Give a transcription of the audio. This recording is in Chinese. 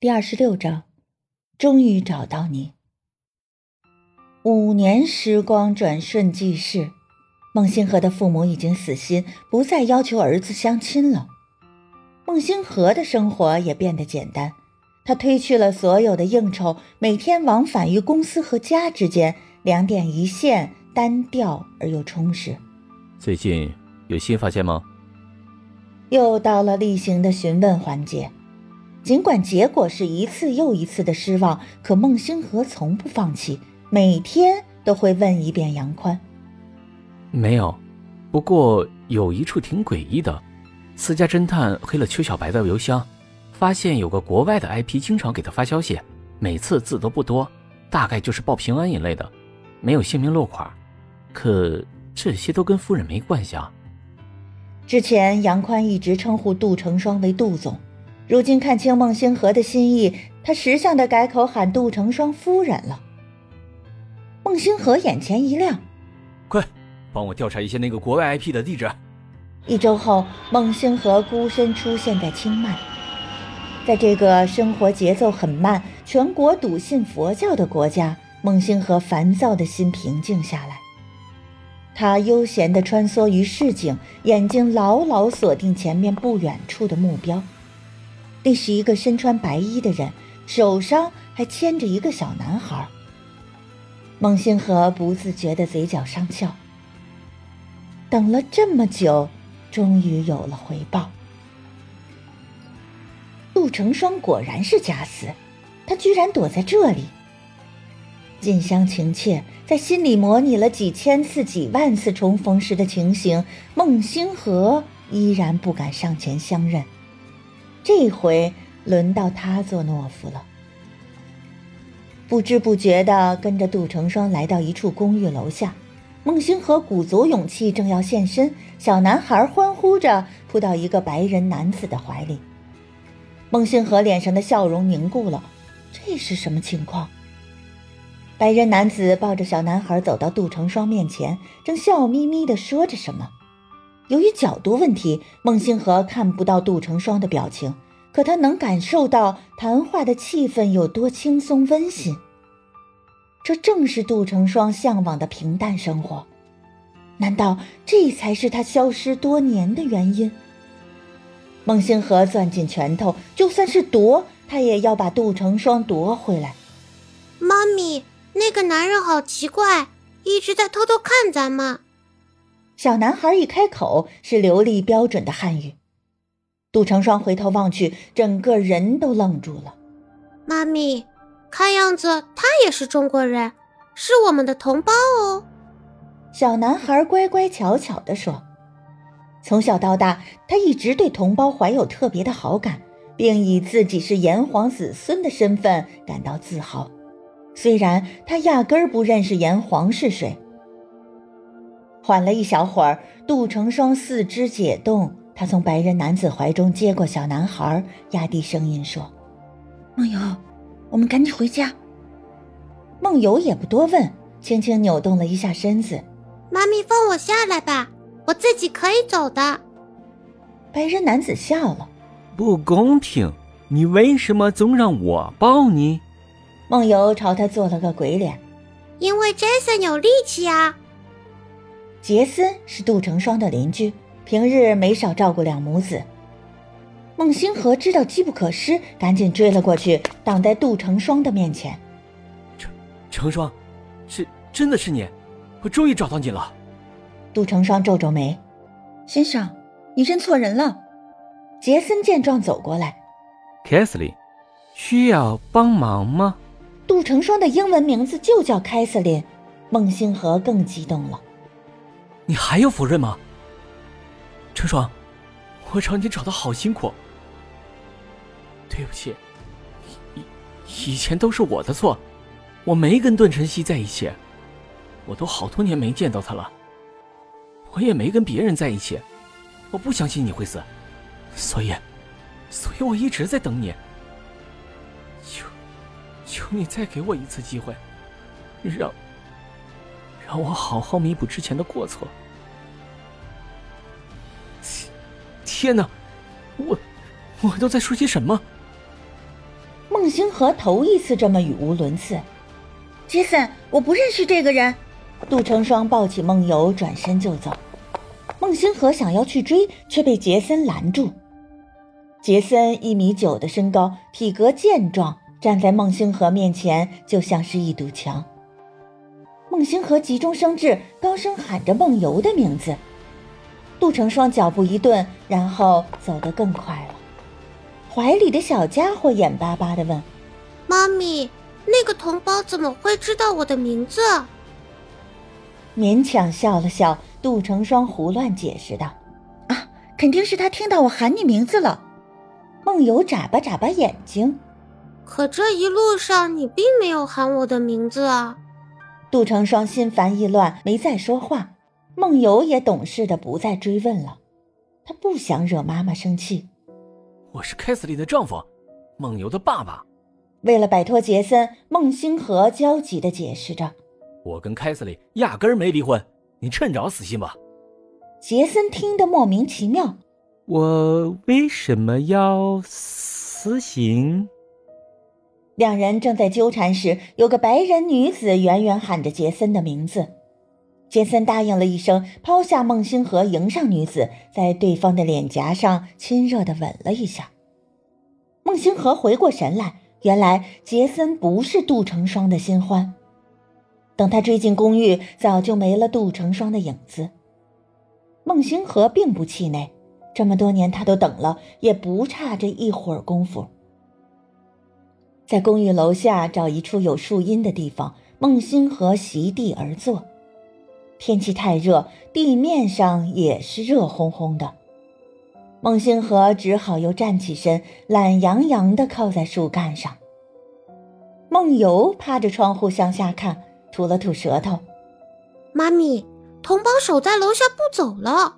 第二十六章，终于找到你。五年时光转瞬即逝，孟星河的父母已经死心，不再要求儿子相亲了。孟星河的生活也变得简单，他推去了所有的应酬，每天往返于公司和家之间，两点一线，单调而又充实。最近有新发现吗？又到了例行的询问环节。尽管结果是一次又一次的失望，可孟星河从不放弃，每天都会问一遍杨宽。没有，不过有一处挺诡异的，私家侦探黑了邱小白的邮箱，发现有个国外的 IP 经常给他发消息，每次字都不多，大概就是报平安一类的，没有姓名落款，可这些都跟夫人没关系啊。之前杨宽一直称呼杜成双为杜总。如今看清孟星河的心意，他识相的改口喊杜成双夫人了。孟星河眼前一亮，快帮我调查一下那个国外 IP 的地址。一周后，孟星河孤身出现在清迈，在这个生活节奏很慢、全国笃信佛教的国家，孟星河烦躁的心平静下来。他悠闲地穿梭于市井，眼睛牢牢锁定前面不远处的目标。那是一个身穿白衣的人，手上还牵着一个小男孩。孟星河不自觉的嘴角上翘。等了这么久，终于有了回报。陆成双果然是假死，他居然躲在这里。近乡情怯，在心里模拟了几千次、几万次重逢时的情形，孟星河依然不敢上前相认。这回轮到他做懦夫了。不知不觉的跟着杜成双来到一处公寓楼下，孟星河鼓足勇气正要现身，小男孩欢呼着扑到一个白人男子的怀里。孟星河脸上的笑容凝固了，这是什么情况？白人男子抱着小男孩走到杜成双面前，正笑眯眯的说着什么。由于角度问题，孟星河看不到杜成双的表情，可他能感受到谈话的气氛有多轻松温馨。这正是杜成双向往的平淡生活，难道这才是他消失多年的原因？孟星河攥紧拳头，就算是夺，他也要把杜成双夺回来。妈咪，那个男人好奇怪，一直在偷偷看咱们。小男孩一开口是流利标准的汉语，杜成双回头望去，整个人都愣住了。妈咪，看样子他也是中国人，是我们的同胞哦。小男孩乖乖巧巧地说：“从小到大，他一直对同胞怀有特别的好感，并以自己是炎黄子孙的身份感到自豪。虽然他压根儿不认识炎黄是谁。”缓了一小会儿，杜成双四肢解冻，他从白人男子怀中接过小男孩，压低声音说：“梦游，我们赶紧回家。”梦游也不多问，轻轻扭动了一下身子：“妈咪，放我下来吧，我自己可以走的。”白人男子笑了：“不公平，你为什么总让我抱你？”梦游朝他做了个鬼脸：“因为 Jason 有力气啊。”杰森是杜成双的邻居，平日没少照顾两母子。孟星河知道机不可失，赶紧追了过去，挡在杜成双的面前。成成双，是真的是你，我终于找到你了。杜成双皱皱眉：“先生，你认错人了。”杰森见状走过来：“凯瑟琳，需要帮忙吗？”杜成双的英文名字就叫凯瑟琳，孟星河更激动了。你还要否认吗，陈爽？我找你找的好辛苦，对不起，以以前都是我的错，我没跟段晨曦在一起，我都好多年没见到他了，我也没跟别人在一起，我不相信你会死，所以，所以我一直在等你，求，求你再给我一次机会，让。让我好好弥补之前的过错。天哪，我我都在说些什么？孟星河头一次这么语无伦次。杰森，我不认识这个人。杜成双抱起梦游，转身就走。孟星河想要去追，却被杰森拦住。杰森一米九的身高，体格健壮，站在孟星河面前就像是一堵墙。孟星河急中生智，高声喊着梦游的名字。杜成双脚步一顿，然后走得更快了。怀里的小家伙眼巴巴地问：“妈咪，那个同胞怎么会知道我的名字？”勉强笑了笑，杜成双胡乱解释道：“啊，肯定是他听到我喊你名字了。”梦游眨巴眨巴眼睛，可这一路上你并没有喊我的名字啊！杜成双心烦意乱，没再说话。梦游也懂事的不再追问了，他不想惹妈妈生气。我是凯瑟琳的丈夫，梦游的爸爸。为了摆脱杰森，孟星河焦急的解释着：“我跟凯瑟琳压根儿没离婚，你趁早死心吧。”杰森听得莫名其妙。我为什么要死心？两人正在纠缠时，有个白人女子远远喊着杰森的名字。杰森答应了一声，抛下孟星河，迎上女子，在对方的脸颊上亲热的吻了一下。孟星河回过神来，原来杰森不是杜成双的新欢。等他追进公寓，早就没了杜成双的影子。孟星河并不气馁。这么多年，他都等了，也不差这一会儿功夫。在公寓楼下找一处有树荫的地方，孟星河席地而坐。天气太热，地面上也是热烘烘的。孟星河只好又站起身，懒洋洋地靠在树干上。梦游趴着窗户向下看，吐了吐舌头：“妈咪，同胞守在楼下不走了。”